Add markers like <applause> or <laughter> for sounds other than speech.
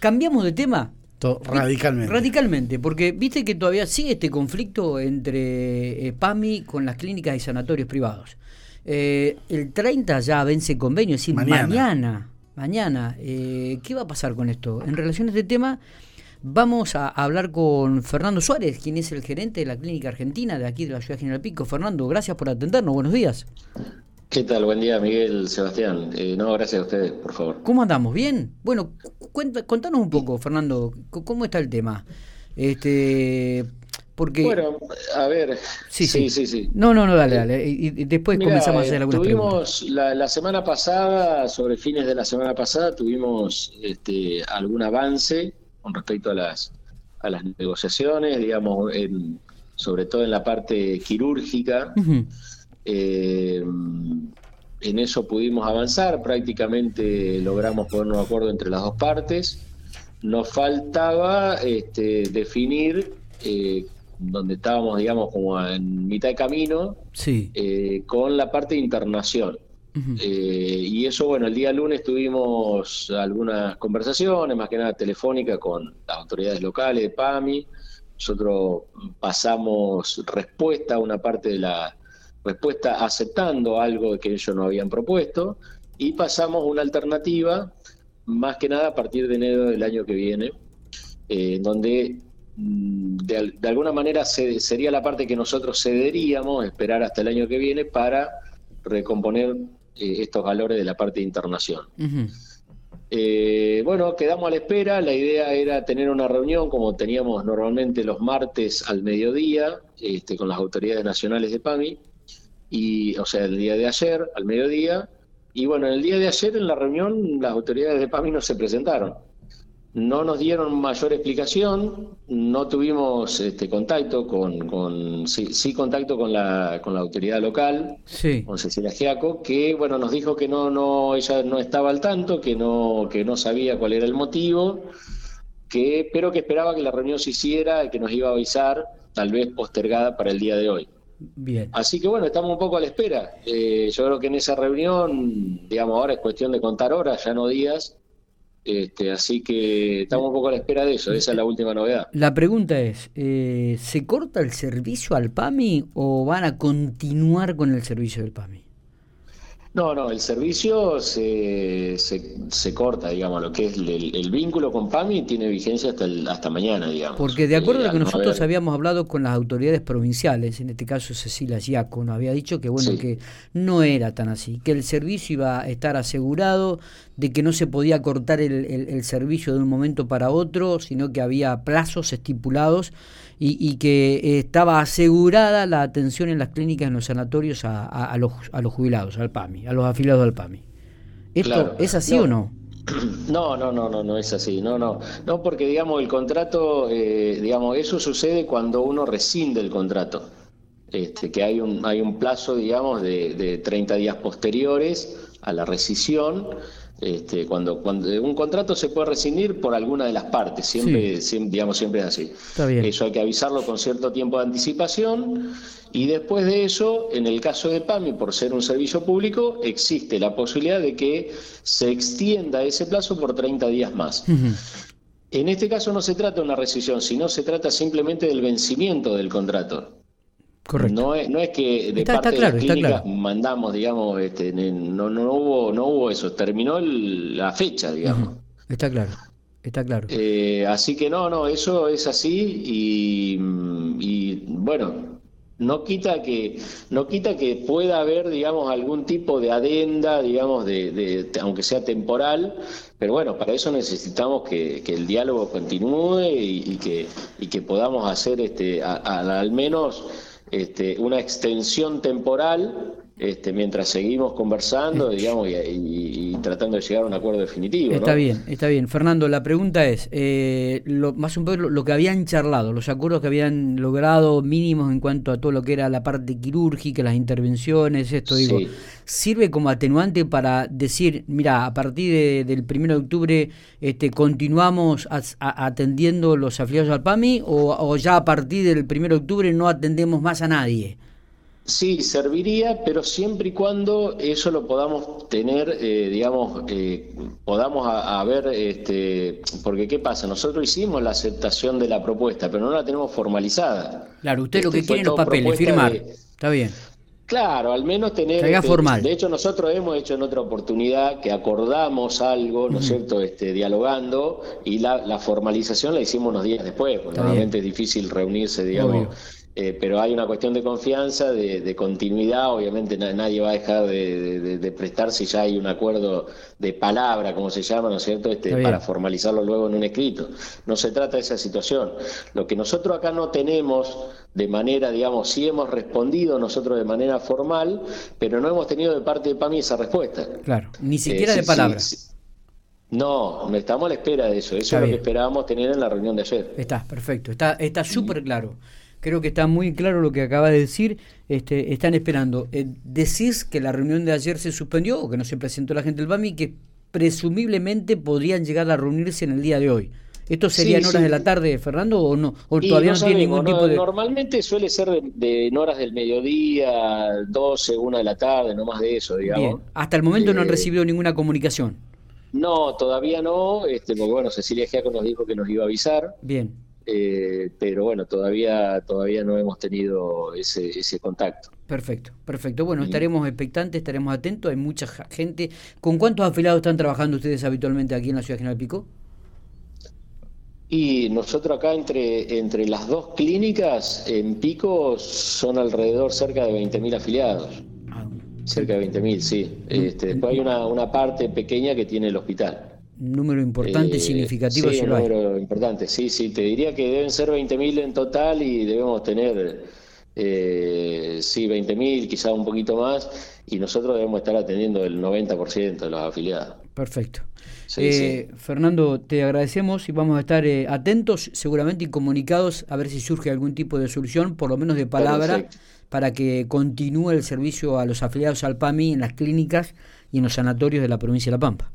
Cambiamos de tema. radicalmente. Radicalmente, porque viste que todavía sigue este conflicto entre eh, PAMI con las clínicas y sanatorios privados. Eh, el 30 ya vence convenio, es decir, mañana. Mañana. Eh, ¿Qué va a pasar con esto? En relación a este tema, vamos a hablar con Fernando Suárez, quien es el gerente de la Clínica Argentina de aquí de la Ciudad General Pico. Fernando, gracias por atendernos. Buenos días. ¿Qué tal? Buen día, Miguel, Sebastián. Eh, no, gracias a ustedes, por favor. ¿Cómo andamos? ¿Bien? Bueno, contanos un poco, Fernando, ¿cómo está el tema? Este, porque... Bueno, a ver. Sí, sí, sí. sí, No, no, no, dale, dale. Y, después comenzamos a hacer algunas tuvimos La, la, semana pasada, sobre fines de la semana pasada, tuvimos este, algún avance con respecto a las, a las negociaciones, digamos, en, sobre todo en la parte quirúrgica. Eh, en eso pudimos avanzar, prácticamente logramos ponernos de acuerdo entre las dos partes. Nos faltaba este, definir, eh, donde estábamos, digamos, como en mitad de camino, sí. Eh, con la parte de internación. y eso, bueno, el día lunes tuvimos algunas conversaciones, más que nada telefónica, con las autoridades locales de PAMI. Nosotros pasamos respuesta a una parte de la respuesta aceptando algo que ellos no habían propuesto y pasamos una alternativa, más que nada a partir de enero del año que viene, eh, donde mm, de, alguna manera sería la parte que nosotros cederíamos, esperar hasta el año que viene para recomponer eh, estos valores de la parte de internación. Eh, bueno, quedamos a la espera. La idea era tener una reunión como teníamos normalmente los martes al mediodía este, con las autoridades nacionales de PAMI y, o sea, el día de ayer, al mediodía, y bueno, el día de ayer en la reunión las autoridades de PAMI no se presentaron. No nos dieron mayor explicación, no tuvimos este, contacto con, con sí, contacto con la, con la autoridad local, con Cecilia Giaco, que bueno nos dijo que no, no, ella no estaba al tanto, que no, que no sabía cuál era el motivo, que, pero que esperaba que la reunión se hiciera y que nos iba a avisar, tal vez postergada para el día de hoy. Bien. Así que bueno, estamos un poco a la espera. Eh, yo creo que en esa reunión, digamos, ahora es cuestión de contar horas, ya no días. Este, así que estamos un poco a la espera de eso, esa es la última novedad. La pregunta es, eh, ¿se corta el servicio al PAMI o van a continuar con el servicio del PAMI? No, no, el servicio se, se, corta, digamos, lo que es el, vínculo con PAMI tiene vigencia hasta, hasta mañana, digamos. Porque de acuerdo a lo que nosotros habíamos hablado con las autoridades provinciales, en este caso Cecilia Giaco, nos había dicho que bueno, que no era tan así, que el servicio iba a estar asegurado, de que no se podía cortar el, el servicio de un momento para otro, sino que había plazos estipulados y, que estaba asegurada la atención en las clínicas, en los sanatorios a, a, los, a los jubilados, al PAMI, a los afiliados al PAMI. ¿Esto es así o no? <clears throat> No, no, no, no, no es así, no, no, no, porque digamos el contrato, eh, digamos, eso sucede cuando uno rescinde el contrato, este, que hay un, hay un plazo, digamos, de, de 30 días posteriores a la rescisión, este, cuando, cuando un contrato se puede rescindir por alguna de las partes, siempre, digamos, siempre es así. Eso hay que avisarlo con cierto tiempo de anticipación y después de eso, en el caso de PAMI, por ser un servicio público, existe la posibilidad de que se extienda ese plazo por 30 días más. En este caso no se trata de una rescisión, sino se trata simplemente del vencimiento del contrato. No es, no es que de parte de las clínicas mandamos, digamos, este, no, no, hubo, no hubo eso, terminó la fecha, digamos. Está claro, está claro. Eh, así que no, no, eso es así y, bueno, no quita que no quita que pueda haber digamos algún tipo de adenda digamos de, aunque sea temporal pero bueno para eso necesitamos que, el diálogo continúe y, que y que podamos hacer este al menos este, una extensión temporal este, mientras seguimos conversando, digamos, y, tratando de llegar a un acuerdo definitivo. Está bien, está bien. Fernando, la pregunta es, eh, lo, más un poco lo, que habían charlado, los acuerdos que habían logrado mínimos en cuanto a todo lo que era la parte quirúrgica, las intervenciones, esto, digo, ¿sirve como atenuante para decir, mira, a partir del 1 de octubre este, continuamos atendiendo los afiliados al PAMI o, o ya a partir del 1 de octubre no atendemos más a nadie? Sí, serviría, pero siempre y cuando eso lo podamos tener, eh, digamos, eh, podamos a, ver, este, porque ¿qué pasa? Nosotros hicimos la aceptación de la propuesta, pero no la tenemos formalizada. Claro, usted lo que este, quiere es los papeles, firmar. Está bien. Claro, al menos tener... Este, formal. De hecho, nosotros hemos hecho en otra oportunidad que acordamos algo, ¿no es cierto?, este, dialogando, y la, la, formalización la hicimos unos días después, porque normalmente es difícil reunirse, digamos, eh, pero hay una cuestión de confianza, de, continuidad, obviamente nadie va a dejar de, prestar si ya hay un acuerdo de palabra, como se llama, ¿no es cierto?, este, para formalizarlo luego en un escrito. No se trata de esa situación. Lo que nosotros acá no tenemos de manera, digamos, sí hemos respondido nosotros de manera formal, pero no hemos tenido de parte de PAMI esa respuesta. Claro, ni siquiera eh, de palabra. no, estamos a la espera de eso. Eso es lo que esperábamos tener en la reunión de ayer. Está, perfecto. Está está súper claro. Creo que está muy claro lo que acaba de decir. Este, están esperando. Eh, decís que la reunión de ayer se suspendió o que no se presentó la gente del BAMI que presumiblemente podrían llegar a reunirse en el día de hoy. ¿Esto sería en horas de la tarde, Fernando, o no? ¿O todavía no, tiene ningún tipo de...? Normalmente suele ser de, en horas del mediodía, 12, 1 de la tarde, no más de eso, digamos. Hasta el momento no han eh, recibido ninguna comunicación. No, todavía no, este, porque bueno, Cecilia Giaco nos dijo que nos iba a avisar. Bien. Eh, pero bueno, todavía, todavía no hemos tenido ese, ese contacto. Perfecto, perfecto. Bueno, estaremos expectantes, estaremos atentos. Hay mucha gente. ¿Con cuántos afiliados están trabajando ustedes habitualmente aquí en la ciudad General Pico? Y nosotros acá entre, entre las dos clínicas en Pico son alrededor cerca de 20.000 afiliados. Ah, cerca de 20.000, sí. Este, después hay una, una parte pequeña que tiene el hospital número importante, eh, significativo. Sí, un número importante, sí, sí, te diría que deben ser 20.000 en total y debemos tener, eh, sí, 20.000, quizá un poquito más, y nosotros debemos estar atendiendo el 90% de los afiliados. Perfecto. Eh, Fernando, te agradecemos y vamos a estar eh, atentos seguramente y comunicados a ver si surge algún tipo de solución, por lo menos de palabra, para que continúe el servicio a los afiliados al PAMI en las clínicas y en los sanatorios de la provincia de La Pampa.